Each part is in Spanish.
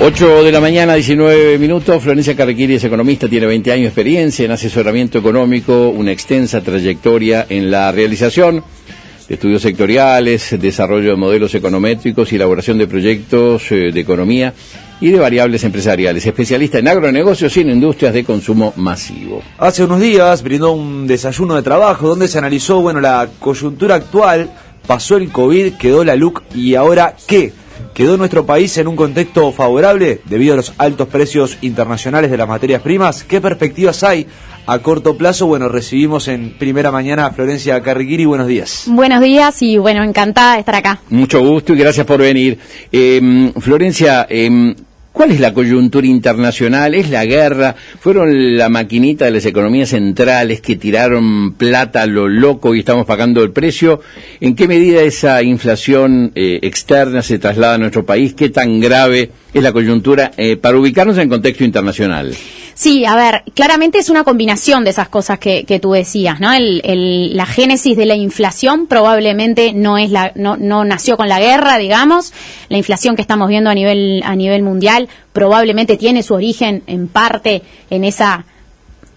8 de la mañana, 19 minutos. Florencia Carrequiri es economista, tiene 20 años de experiencia en asesoramiento económico, una extensa trayectoria en la realización de estudios sectoriales, desarrollo de modelos econométricos y elaboración de proyectos eh, de economía y de variables empresariales. Especialista en agronegocios y en industrias de consumo masivo. Hace unos días brindó un desayuno de trabajo donde se analizó, bueno, la coyuntura actual, pasó el COVID, quedó la LUC y ahora qué ¿Quedó nuestro país en un contexto favorable debido a los altos precios internacionales de las materias primas? ¿Qué perspectivas hay a corto plazo? Bueno, recibimos en primera mañana a Florencia Carriquiri. Buenos días. Buenos días y bueno, encantada de estar acá. Mucho gusto y gracias por venir. Eh, Florencia, eh, ¿Cuál es la coyuntura internacional? ¿Es la guerra? ¿Fueron la maquinita de las economías centrales que tiraron plata a lo loco y estamos pagando el precio? ¿En qué medida esa inflación eh, externa se traslada a nuestro país? ¿Qué tan grave es la coyuntura eh, para ubicarnos en contexto internacional? Sí, a ver, claramente es una combinación de esas cosas que, tú decías, ¿no? la génesis de la inflación probablemente no es la, no, no nació con la guerra, digamos. La inflación que estamos viendo a nivel, a nivel mundial probablemente tiene su origen en parte en esa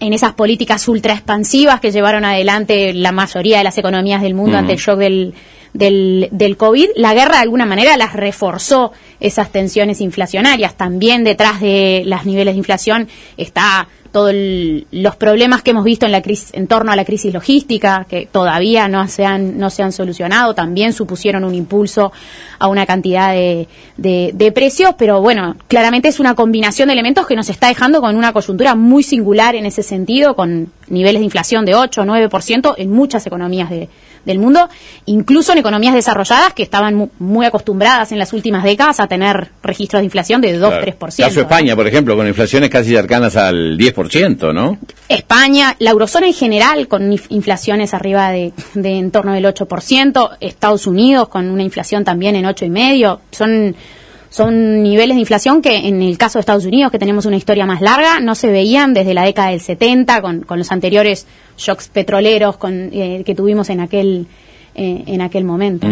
en esas políticas ultra expansivas que llevaron adelante la mayoría de las economías del mundo ante el shock del, del, COVID, la guerra de alguna manera las reforzó esas tensiones inflacionarias. También detrás de los niveles de inflación está todos los problemas que hemos visto en la en torno a la crisis logística, que todavía no se han, no se han solucionado, también supusieron un impulso a una cantidad de, de, precios, pero bueno, claramente es una combinación de elementos que nos está dejando con una coyuntura muy singular en ese sentido, con niveles de inflación de 8 o 9% en muchas economías de, del mundo, incluso en economías desarrolladas que estaban muy, acostumbradas en las últimas décadas a tener registros de inflación de 2-3%. Caso España, por ejemplo, con inflaciones casi cercanas al 10%, ¿no? España, la eurozona en general, con inflaciones arriba de, de en torno del 8%, Estados Unidos con una inflación también en 8,5%, son son niveles de inflación que en el caso de Estados Unidos, que tenemos una historia más larga, no se veían desde la década del 70 con, con los anteriores shocks petroleros con, eh, que tuvimos en aquel eh, en aquel momento.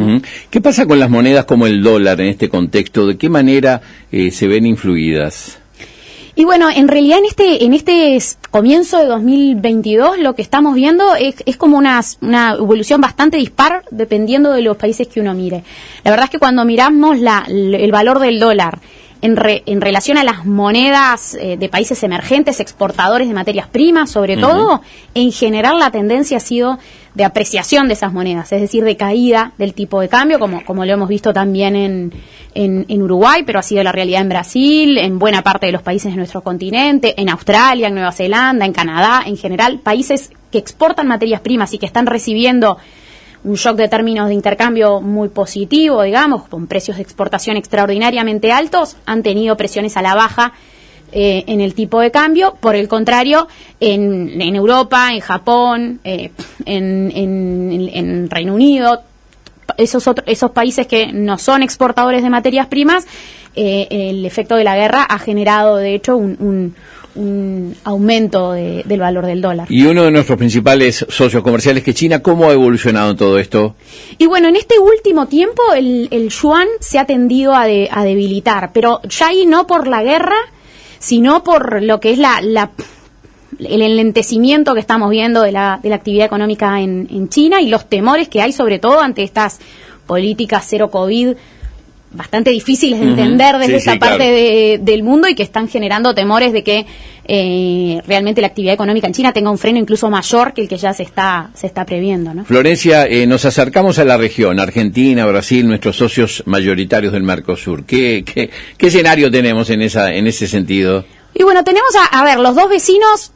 ¿Qué pasa con las monedas como el dólar en este contexto? ¿De qué manera eh, se ven influidas? Y bueno, en realidad en este, en este comienzo de 2022 lo que estamos viendo es, es como una, una, evolución bastante dispar dependiendo de los países que uno mire. La verdad es que cuando miramos la, el valor del dólar en, en relación a las monedas eh, de países emergentes, exportadores de materias primas, sobre todo, en general la tendencia ha sido de apreciación de esas monedas, es decir, de caída del tipo de cambio, como, como lo hemos visto también en, en, Uruguay, pero ha sido la realidad en Brasil, en buena parte de los países de nuestro continente, en Australia, en Nueva Zelanda, en Canadá, en general, países que exportan materias primas y que están recibiendo un shock de términos de intercambio muy positivo, digamos, con precios de exportación extraordinariamente altos, han tenido presiones a la baja eh, en el tipo de cambio. Por el contrario, en, Europa, en Japón, eh, en, en, Reino Unido, esos, esos países que no son exportadores de materias primas, eh, el efecto de la guerra ha generado, de hecho, un un aumento del valor del dólar. Y uno de nuestros principales socios comerciales, que China, ¿cómo ha evolucionado todo esto? Y bueno, en este último tiempo el, el yuan se ha tendido a, a, debilitar, pero ya ahí no por la guerra, sino por lo que es la, la el enlentecimiento que estamos viendo de la, de la actividad económica en, en China y los temores que hay sobre todo ante estas políticas cero COVID bastante difíciles de entender desde esa parte del mundo y que están generando temores de que eh, realmente la actividad económica en China tenga un freno incluso mayor que el que ya se está se está previendo. ¿no? Florencia, eh, nos acercamos a la región, Argentina, Brasil, nuestros socios mayoritarios del Mercosur. ¿Qué, qué, qué escenario tenemos en, esa, en ese sentido? Y bueno, tenemos a, a ver, los dos vecinos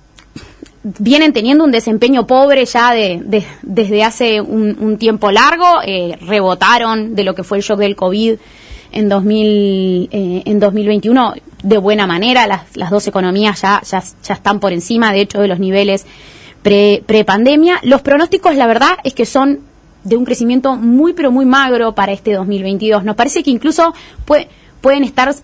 vienen teniendo un desempeño pobre ya de, desde hace un, tiempo largo, eh, rebotaron de lo que fue el shock del COVID en, 2000, eh, en 2021 de buena manera, las, las dos economías ya, ya, ya, están por encima, de hecho, de los niveles pre-pandemia. los pronósticos, la verdad, es que son de un crecimiento muy, pero muy magro para este 2022. Nos parece que incluso pueden estar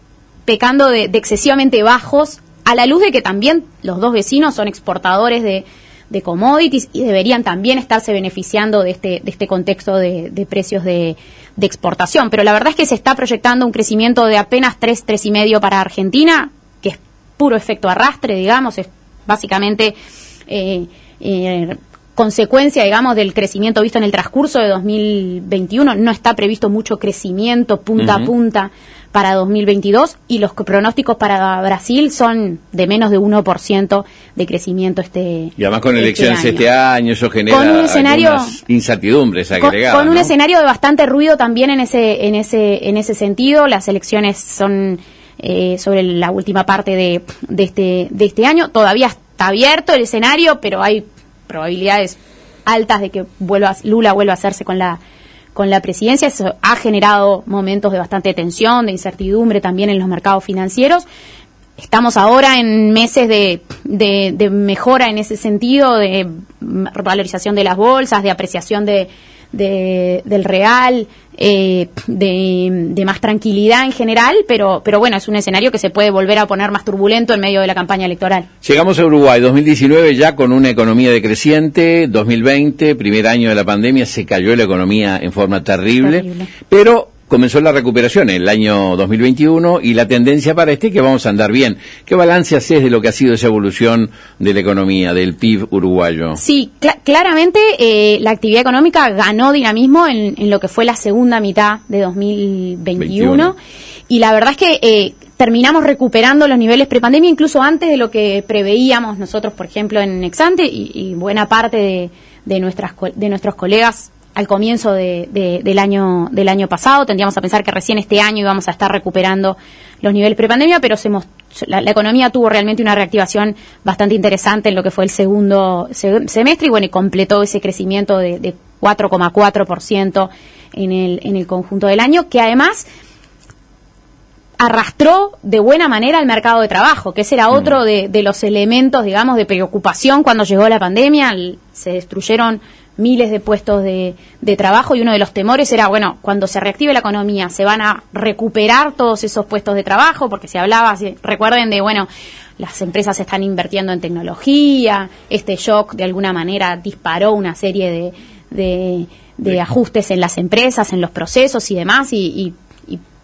pecando de excesivamente bajos a la luz de que también los dos vecinos son exportadores de, de commodities y deberían también estarse beneficiando de este, de este contexto de, de precios de, de exportación. Pero la verdad es que se está proyectando un crecimiento de apenas 3, 3,5 para Argentina, que es puro efecto arrastre, digamos, es básicamente eh, eh, consecuencia, digamos, del crecimiento visto en el transcurso de 2021. No está previsto mucho crecimiento punta a punta para 2022 y los pronósticos para Brasil son de menos de 1% de crecimiento este Y además con este elecciones año. este año, eso genera Con un escenario- incertidumbres Con, agregadas. con un ¿no? escenario de bastante ruido también en ese en ese en ese sentido las elecciones son eh, sobre la última parte de, de este de este año todavía está abierto el escenario pero hay probabilidades altas de que vuelva Lula vuelva a hacerse con la con la presidencia eso ha generado momentos de bastante tensión de incertidumbre también en los mercados financieros. Estamos ahora en meses de, de- mejora en ese sentido, de mm, valorización de las bolsas, de apreciación de, de- del real, eh, de, de más tranquilidad en general, pero, pero bueno, es un escenario que se puede volver a poner más turbulento en medio de la campaña electoral. Llegamos a Uruguay 2019 ya con una economía decreciente, 2020, primer año de la pandemia, se cayó la economía en forma terrible, Terrible. pero comenzó la recuperación en el año 2021 y la tendencia para este es que vamos a andar bien. ¿Qué balance haces de lo que ha sido esa evolución de la economía, del PIB uruguayo? Sí, claramente eh, la actividad económica ganó dinamismo en, en lo que fue la segunda mitad de 2021 21. y la verdad es que eh, terminamos recuperando los niveles prepandemia incluso antes de lo que preveíamos nosotros, por ejemplo, en Exante y, y buena parte de, de nuestras co- de nuestros colegas al comienzo de- de- del año del año pasado tendríamos a pensar que recién este año íbamos a estar recuperando los niveles prepandemia pero se la, la economía tuvo realmente una reactivación bastante interesante en lo que fue el segundo se- semestre y bueno y completó ese crecimiento de, de 4,4% en el en el conjunto del año que además arrastró de buena manera al mercado de trabajo, que ese era otro de, de los elementos, digamos, de preocupación cuando llegó la pandemia. El- se destruyeron miles de puestos de, de trabajo y uno de los temores era, bueno, cuando se reactive la economía, se van a recuperar todos esos puestos de trabajo, porque se hablaba, si- recuerden de, bueno, las empresas están invirtiendo en tecnología, este shock de alguna manera disparó una serie de, de, de ajustes en las empresas, en los procesos y demás, y, y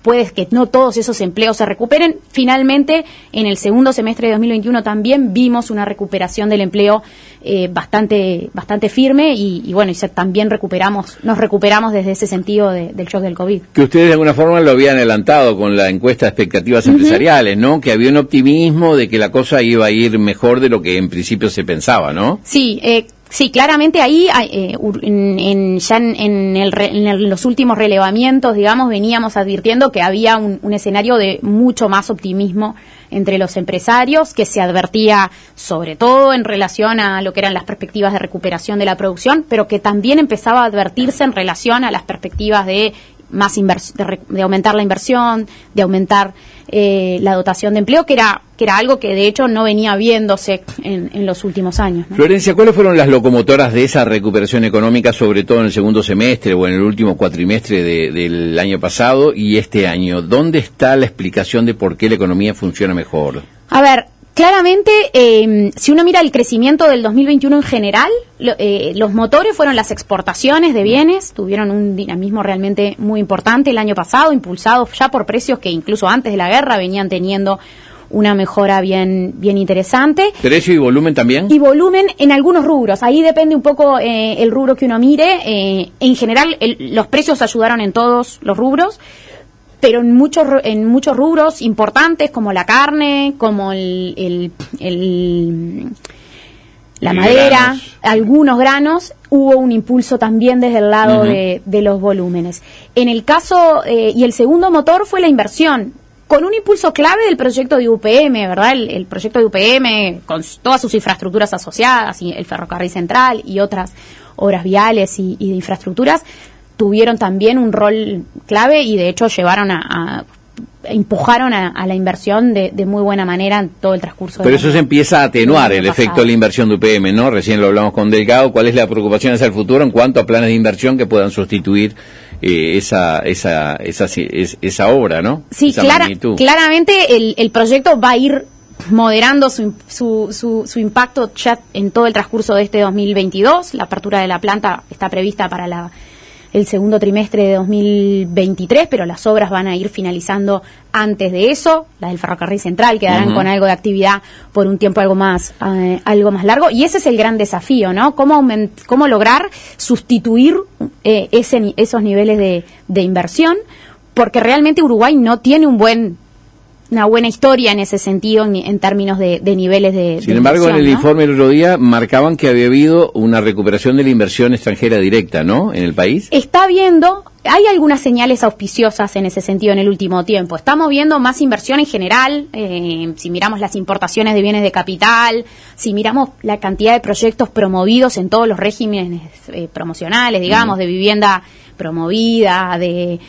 y puede que no todos esos empleos se recuperen. Finalmente, en el segundo semestre de 2021 también vimos una recuperación del empleo eh, bastante bastante firme y, y bueno, y se- también recuperamos nos recuperamos desde ese sentido de- del shock del COVID. Que ustedes de alguna forma lo habían adelantado con la encuesta de expectativas empresariales, ¿no? Que había un optimismo de que la cosa iba a ir mejor de lo que en principio se pensaba, ¿no? Sí, eh, sí, claramente ahí, eh, en, ya en, el re- en los últimos relevamientos, digamos, veníamos advirtiendo que había un, escenario de mucho más optimismo entre los empresarios, que se advertía sobre todo en relación a lo que eran las perspectivas de recuperación de la producción, pero que también empezaba a advertirse en relación a las perspectivas de más de, de aumentar la inversión, de aumentar eh, la dotación de empleo, que era que era algo que de hecho no venía viéndose en, en los últimos años. ¿no? Florencia, ¿cuáles fueron las locomotoras de esa recuperación económica, sobre todo en el segundo semestre o en el último cuatrimestre de- del año pasado y este año? ¿Dónde está la explicación de por qué la economía funciona mejor? A ver, claramente, eh, si uno mira el crecimiento del 2021 en general, lo- eh, los motores fueron las exportaciones de bienes, tuvieron un dinamismo realmente muy importante el año pasado, impulsados ya por precios que incluso antes de la guerra venían teniendo una mejora bien, bien interesante. ¿Precio y volumen también? Y volumen en algunos rubros. Ahí depende un poco eh, el rubro que uno mire. Eh, en general, el- los precios ayudaron en todos los rubros, pero en muchos en muchos rubros importantes como la carne, como el, el- el- la Y madera, granos. algunos granos, hubo un impulso también desde el lado de, de los volúmenes. En el caso, eh, y el segundo motor fue la inversión, con un impulso clave del proyecto de UPM, ¿verdad? El, el proyecto de UPM, con todas sus infraestructuras asociadas, y el ferrocarril central y otras obras viales y, y de infraestructuras, tuvieron también un rol clave y de hecho llevaron a, a- empujaron a, a la inversión de, de muy buena manera en todo el transcurso Pero del eso se empieza a atenuar el efecto de la inversión de UPM, ¿no? Recién lo hablamos con Delgado. ¿Cuál es la preocupación hacia el futuro en cuanto a planes de inversión que puedan sustituir eh, esa, esa, esa, es- esa obra, ¿no? Sí, esa clara- claramente el, el proyecto va a ir moderando su, su, su, impacto ya en todo el transcurso de este 2022. La apertura de la planta está prevista para la, el segundo trimestre de 2023, pero las obras van a ir finalizando antes de eso. Las del ferrocarril central quedarán con algo de actividad por un tiempo algo más, eh, algo más largo. Y ese es el gran desafío, ¿no? Cómo, cómo lograr sustituir eh, ese, esos niveles de, de inversión, porque realmente Uruguay no tiene un buen una buena historia en ese sentido en, términos de, niveles de... Sin embargo, en el informe el otro día marcaban que había habido una recuperación de la inversión extranjera directa, ¿no? En el país. Está viendo, hay algunas señales auspiciosas en ese sentido en el último tiempo. Estamos viendo más inversión en general, eh, si miramos las importaciones de bienes de capital, si miramos la cantidad de proyectos promovidos en todos los regímenes eh, promocionales, digamos, de vivienda promovida, de,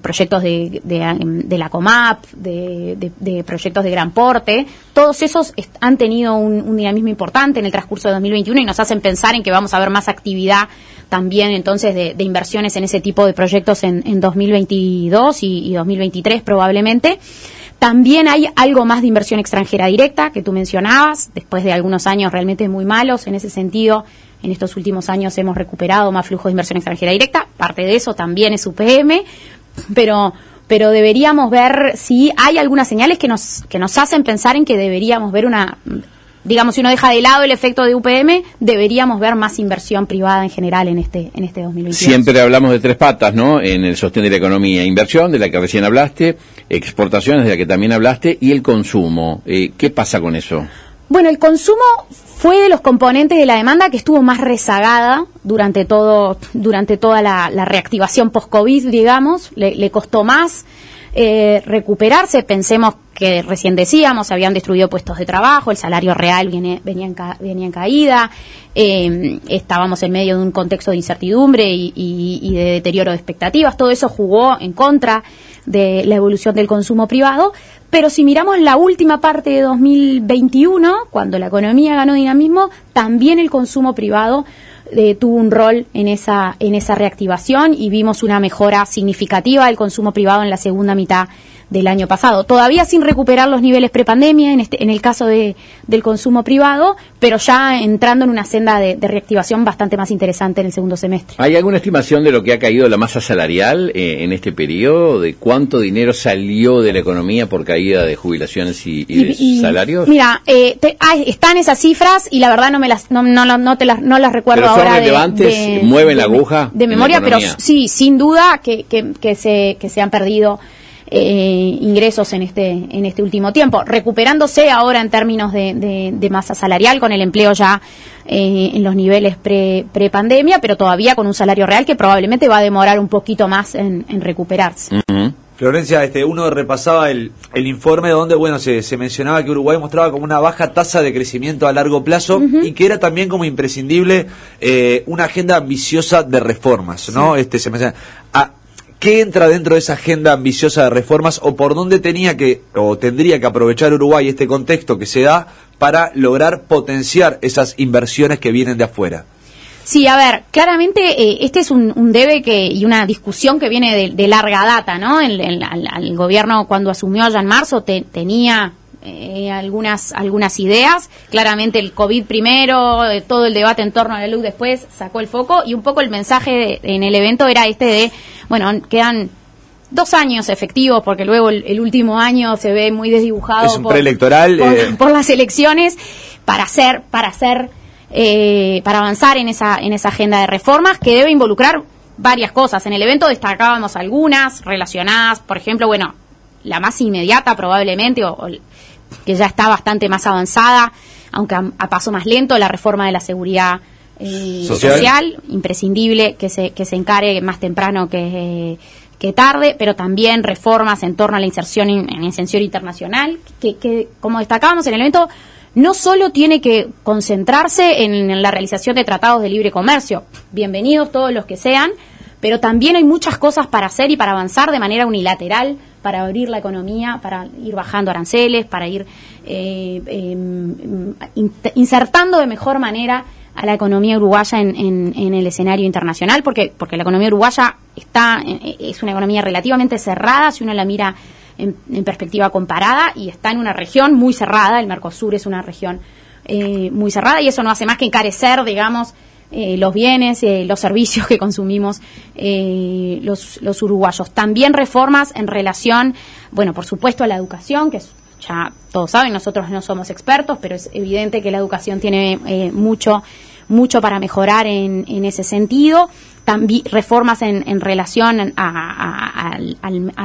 proyectos de, de, la COMAP, de, proyectos de gran porte. Todos esos han tenido un, dinamismo importante en el transcurso de 2021 y nos hacen pensar en que vamos a ver más actividad también entonces de, inversiones en ese tipo de proyectos en, en 2022 y, y 2023 probablemente. También hay algo más de inversión extranjera directa que tú mencionabas, después de algunos años realmente muy malos en ese sentido en estos últimos años hemos recuperado más flujo de inversión extranjera directa, parte de eso también es UPM, pero pero deberíamos ver si hay algunas señales que nos que nos hacen pensar en que deberíamos ver una digamos si uno deja de lado el efecto de UPM, deberíamos ver más inversión privada en general en este en este 2021. Siempre hablamos de tres patas, ¿no? En el sostén de la economía, inversión de la que recién hablaste, exportaciones de la que también hablaste y el consumo. Eh, ¿qué pasa con eso? Bueno, el consumo fue de los componentes de la demanda que estuvo más rezagada durante todo durante toda la, reactivación post-COVID, digamos, le, costó más eh, recuperarse. Pensemos que recién decíamos, se habían destruido puestos de trabajo, el salario real venía, en venía en caída, eh, estábamos en medio de un contexto de incertidumbre y, y de deterioro de expectativas. Todo eso jugó en contra de la evolución del consumo privado, pero si miramos la última parte de 2021, cuando la economía ganó dinamismo, también el consumo privado eh, tuvo un rol en esa, en esa reactivación y vimos una mejora significativa del consumo privado en la segunda mitad del año pasado. Todavía sin recuperar los niveles prepandemia en, este, en el caso de, del consumo privado, pero ya entrando en una senda de, reactivación bastante más interesante en el segundo semestre. ¿Hay alguna estimación de lo que ha caído la masa salarial eh, en este periodo? ¿De cuánto dinero salió de la economía por caída de jubilaciones y, salarios? Mira, eh, están esas cifras y la verdad no me las no, no, te las, no las recuerdo pero ahora. relevantes? ¿Mueven la aguja? De memoria, pero sí, sin duda que, que, que, se, que se han perdido eh, ingresos en este, en este último tiempo, recuperándose ahora en términos de, de, masa salarial con el empleo ya eh, en los niveles pre, pre-pandemia, pero todavía con un salario real que probablemente va a demorar un poquito más en, recuperarse. Florencia, este, uno repasaba el, el informe donde bueno se, se, mencionaba que Uruguay mostraba como una baja tasa de crecimiento a largo plazo y que era también como imprescindible eh, una agenda ambiciosa de reformas, ¿no? Este se menciona. ¿Qué entra dentro de esa agenda ambiciosa de reformas o por dónde tenía que o tendría que aprovechar Uruguay este contexto que se da para lograr potenciar esas inversiones que vienen de afuera? Sí, a ver, claramente eh, este es un, debe que y una discusión que viene de, larga data, ¿no? El, gobierno cuando asumió allá en marzo tenía eh, algunas algunas ideas. Claramente el COVID primero, eh, todo el debate en torno a la luz después sacó el foco y un poco el mensaje en el evento era este de, bueno, quedan dos años efectivos porque luego el, último año se ve muy desdibujado por, preelectoral, eh. por, las elecciones para hacer para hacer para avanzar en esa en esa agenda de reformas que debe involucrar varias cosas. En el evento destacábamos algunas relacionadas, por ejemplo, bueno, la más inmediata probablemente, o, que ya está bastante más avanzada, aunque a, paso más lento, la reforma de la seguridad eh, social. imprescindible que se, que se encare más temprano que, que tarde, pero también reformas en torno a la inserción en inserción internacional, que, que como destacábamos en el evento, no solo tiene que concentrarse en, la realización de tratados de libre comercio, bienvenidos todos los que sean, pero también hay muchas cosas para hacer y para avanzar de manera unilateral, para abrir la economía, para ir bajando aranceles, para ir eh, em, insertando de mejor manera a la economía uruguaya en, en, el escenario internacional, porque, porque la economía uruguaya está, eh, es una economía relativamente cerrada, si uno la mira en, perspectiva comparada y está en una región muy cerrada, el Mercosur es una región eh, muy cerrada y eso no hace más que encarecer, digamos, eh, los bienes, eh, los servicios que consumimos los, los uruguayos. También reformas en relación, bueno, por supuesto, a la educación, que ya todos saben, nosotros no somos expertos, pero es evidente que la educación tiene mucho mucho para mejorar en, en ese sentido también reformas en, en relación a,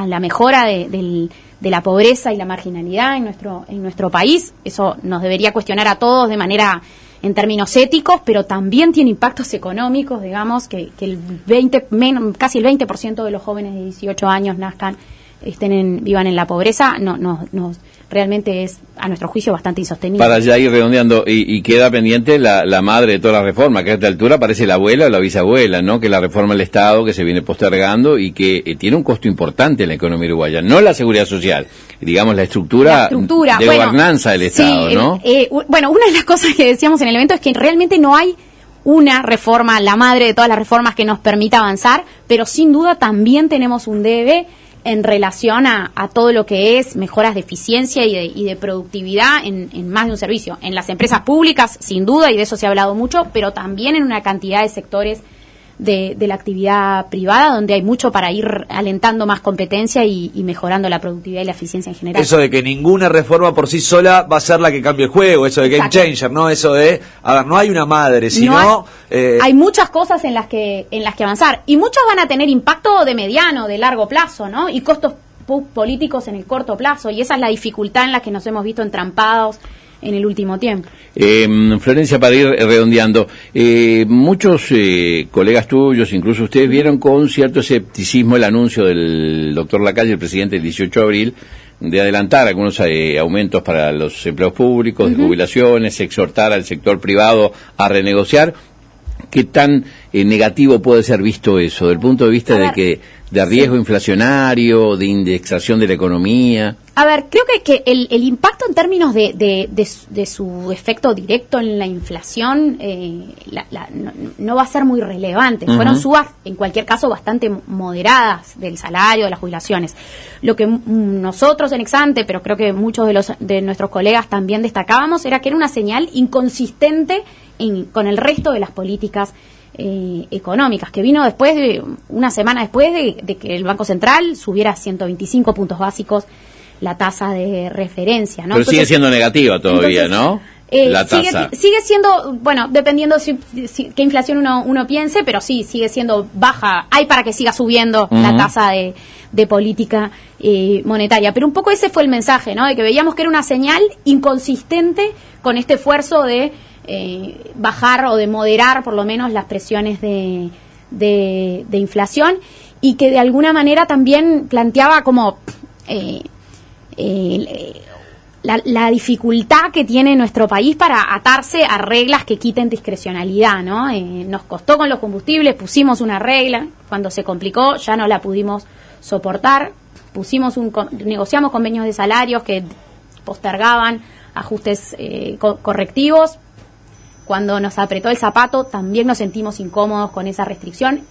la mejora de, la pobreza y la marginalidad en nuestro, en nuestro país. Eso nos debería cuestionar a todos de manera en términos éticos, pero también tiene impactos económicos, digamos, que, el 20, casi el 20% de los jóvenes de 18 años nazcan, estén en, vivan en la pobreza, no, no, nos realmente es, a nuestro juicio, bastante insostenible. Para ya ir redondeando, y, queda pendiente la, la, madre de toda la reforma, que a esta altura parece la abuela o la bisabuela, ¿no? Que la reforma del Estado que se viene postergando y que eh, tiene un costo importante en la economía uruguaya, no la seguridad social, digamos la estructura, de gobernanza del Estado, ¿no? Eh, bueno, una de las cosas que decíamos en el evento es que realmente no hay una reforma, la madre de todas las reformas que nos permita avanzar, pero sin duda también tenemos un debe en relación a, todo lo que es mejoras de eficiencia y de, productividad en, en, más de un servicio. En las empresas públicas, sin duda, y de eso se ha hablado mucho, pero también en una cantidad de sectores de, la actividad privada, donde hay mucho para ir alentando más competencia y, mejorando la productividad y la eficiencia en general. Eso de que ninguna reforma por sí sola va a ser la que cambie el juego, eso de game changer, ¿no? Eso de, a ver, no hay una madre, sino... Eh, hay, muchas cosas en las, que, en las que avanzar, y muchas van a tener impacto de mediano, de largo plazo, ¿no? Y costos políticos en el corto plazo, y esa es la dificultad en la que nos hemos visto entrampados en el último tiempo. Eh, Florencia, para ir redondeando, eh, muchos eh, colegas tuyos, incluso ustedes, vieron con cierto escepticismo el anuncio del doctor Lacalle, el presidente, el 18 de abril, de adelantar algunos eh, aumentos para los empleos públicos, de jubilaciones, exhortar al sector privado a renegociar. ¿Qué tan negativo puede ser visto eso, del punto de vista de que de riesgo inflacionario, de indexación de la economía? A ver, creo que, que el, el, impacto en términos de, de, de, su efecto directo en la inflación eh, no, va a ser muy relevante. Fueron subas, en cualquier caso, bastante moderadas del salario, de las jubilaciones. Lo que nosotros en Exante, pero creo que muchos de, los, de nuestros colegas también destacábamos, era que era una señal inconsistente en, con el resto de las políticas eh, económicas, que vino después de, una semana después de, que el Banco Central subiera 125 puntos básicos la tasa de referencia, ¿no? Pero sigue siendo negativa todavía, ¿no? Eh, la tasa. Sigue, siendo, bueno, dependiendo si, qué inflación uno, uno piense, pero sí, sigue siendo baja. Hay para que siga subiendo la tasa de, de política eh, monetaria. Pero un poco ese fue el mensaje, ¿no? De que veíamos que era una señal inconsistente con este esfuerzo de eh, bajar o de moderar por lo menos las presiones de, de, inflación y que de alguna manera también planteaba como eh, eh, la, dificultad que tiene nuestro país para atarse a reglas que quiten discrecionalidad, ¿no? nos costó con los combustibles, pusimos una regla, cuando se complicó ya no la pudimos soportar, pusimos un, negociamos convenios de salarios que postergaban ajustes correctivos, cuando nos apretó el zapato también nos sentimos incómodos con esa restricción.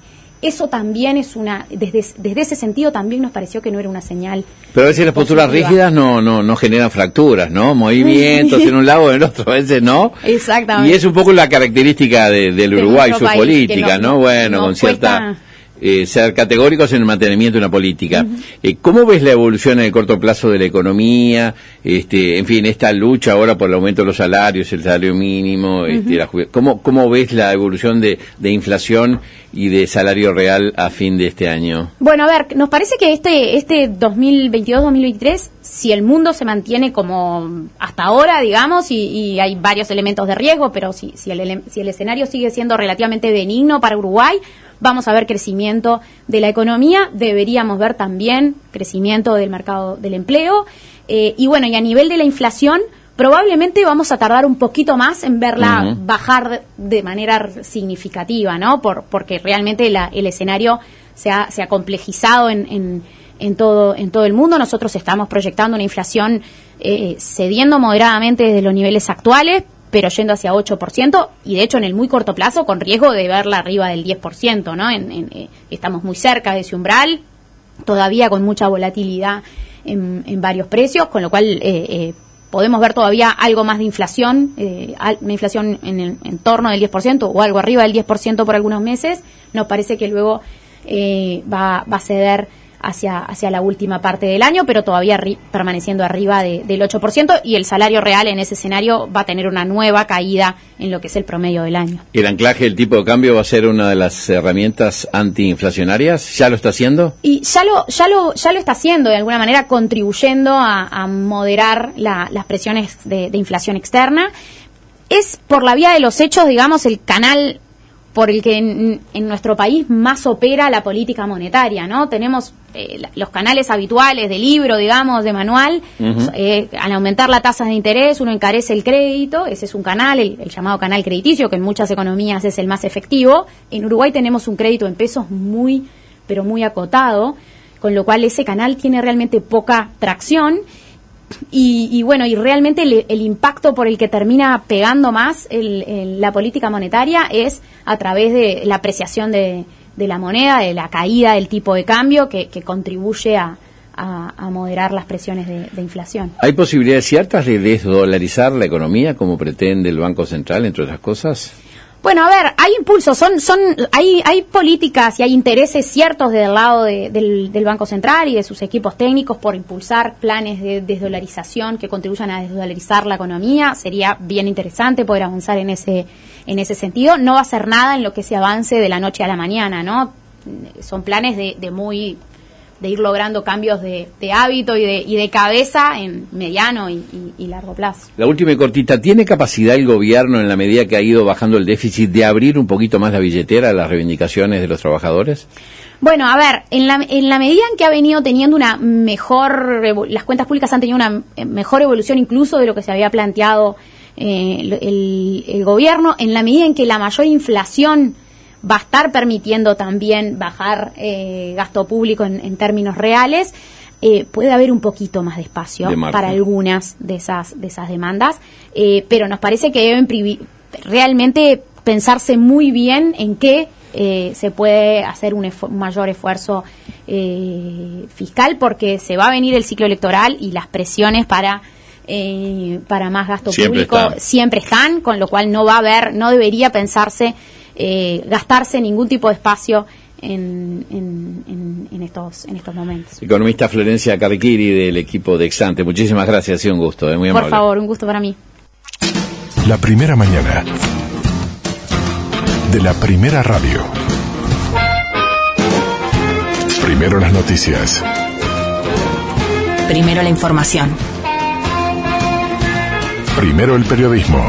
Eso también es una, desde, desde ese sentido también nos pareció que no era una señal. Pero a veces las posturas rígidas no, no, no generan fracturas, ¿no? Movimientos en un lado o en el otro, a veces no. Exactamente. Y es un poco la característica del Uruguay, su política, ¿no? Bueno, con cierta eh, ser categóricos en el mantenimiento de una política. Eh, ¿Cómo ves la evolución en el corto plazo de la economía? Este, en fin, esta lucha ahora por el aumento de los salarios, el salario mínimo, este, ¿cómo, ¿cómo ves la evolución de, de inflación y de salario real a fin de este año? Bueno, a ver, nos parece que este, este 2022-2023, si el mundo se mantiene como hasta ahora, digamos, y, hay varios elementos de riesgo, pero si, si, el, si el escenario sigue siendo relativamente benigno para Uruguay, vamos a ver crecimiento de la economía, deberíamos ver también crecimiento del mercado del empleo. Eh, y bueno, y a nivel de la inflación, probablemente vamos a tardar un poquito más en verla bajar de manera significativa, ¿no? Por, porque realmente el escenario se ha, se ha complejizado en, en, todo, en todo el mundo. Nosotros estamos proyectando una inflación eh, cediendo moderadamente desde los niveles actuales, pero yendo hacia 8%, y de hecho en el muy corto plazo con riesgo de verla arriba del 10%, ¿no? En, eh, estamos muy cerca de ese umbral, todavía con mucha volatilidad en, varios precios, con lo cual eh, eh, podemos ver todavía algo más de inflación, eh, una inflación en, el, en torno del 10% o algo arriba del 10% por algunos meses. Nos parece que luego va, va a ceder hacia, hacia la última parte del año, pero todavía permaneciendo arriba del 8% y el salario real en ese escenario va a tener una nueva caída en lo que es el promedio del año. ¿El anclaje del tipo de cambio va a ser una de las herramientas antiinflacionarias? ¿Ya lo está haciendo? Y ya lo, ya lo, ya lo está haciendo, de alguna manera contribuyendo a, moderar las presiones de, de inflación externa. Es por la vía de los hechos, digamos, el canal por el que en, nuestro país más opera la política monetaria, ¿no? Tenemos eh, los canales habituales de libro, digamos, de manual. Eh, al aumentar la tasa de interés, uno encarece el crédito. Ese es un canal, el, llamado canal crediticio, que en muchas economías es el más efectivo. En Uruguay tenemos un crédito en pesos muy, pero muy acotado, con lo cual ese canal tiene realmente poca tracción y, bueno, y realmente el, impacto por el que termina pegando más la política monetaria es a través de la apreciación de, la moneda, de la caída del tipo de cambio que, contribuye a, moderar las presiones de, de, inflación. ¿Hay posibilidades ciertas de desdolarizar la economía como pretende el Banco Central, entre otras cosas? Bueno, a ver, hay impulsos, son, son, hay, hay políticas y hay intereses ciertos del lado del, Banco Central y de sus equipos técnicos por impulsar planes de desdolarización que contribuyan a desdolarizar la economía. Sería bien interesante poder avanzar en ese, en ese sentido. No va a ser nada en lo que se avance de la noche a la mañana, ¿no? Son planes de, de muy de ir logrando cambios de, hábito y de, y de, cabeza en mediano y, largo plazo. La última y cortita, ¿tiene capacidad el gobierno en la medida que ha ido bajando el déficit de abrir un poquito más la billetera a las reivindicaciones de los trabajadores? Bueno, a ver, en la, en la medida en que ha venido teniendo una mejor, las cuentas públicas han tenido una mejor evolución incluso de lo que se había planteado eh, el, el gobierno, en la medida en que la mayor inflación va a estar permitiendo también bajar eh, gasto público en, términos reales. Eh, puede haber un poquito más de espacio para algunas de esas, de esas demandas, eh, pero nos parece que deben realmente pensarse muy bien en qué se puede hacer un, mayor esfuerzo fiscal porque se va a venir el ciclo electoral y las presiones para para más gasto público siempre están, con lo cual no va a haber, no debería pensarse eh, gastarse ningún tipo de espacio en, estos, en estos momentos. Economista Florencia Carriquiri del equipo de Exante, muchísimas gracias, ha sido un gusto, eh, muy amable. Por favor, un gusto para mí. La primera mañana de la primera radio. Primero las noticias. Primero la información. Primero el periodismo.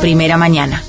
Primera mañana.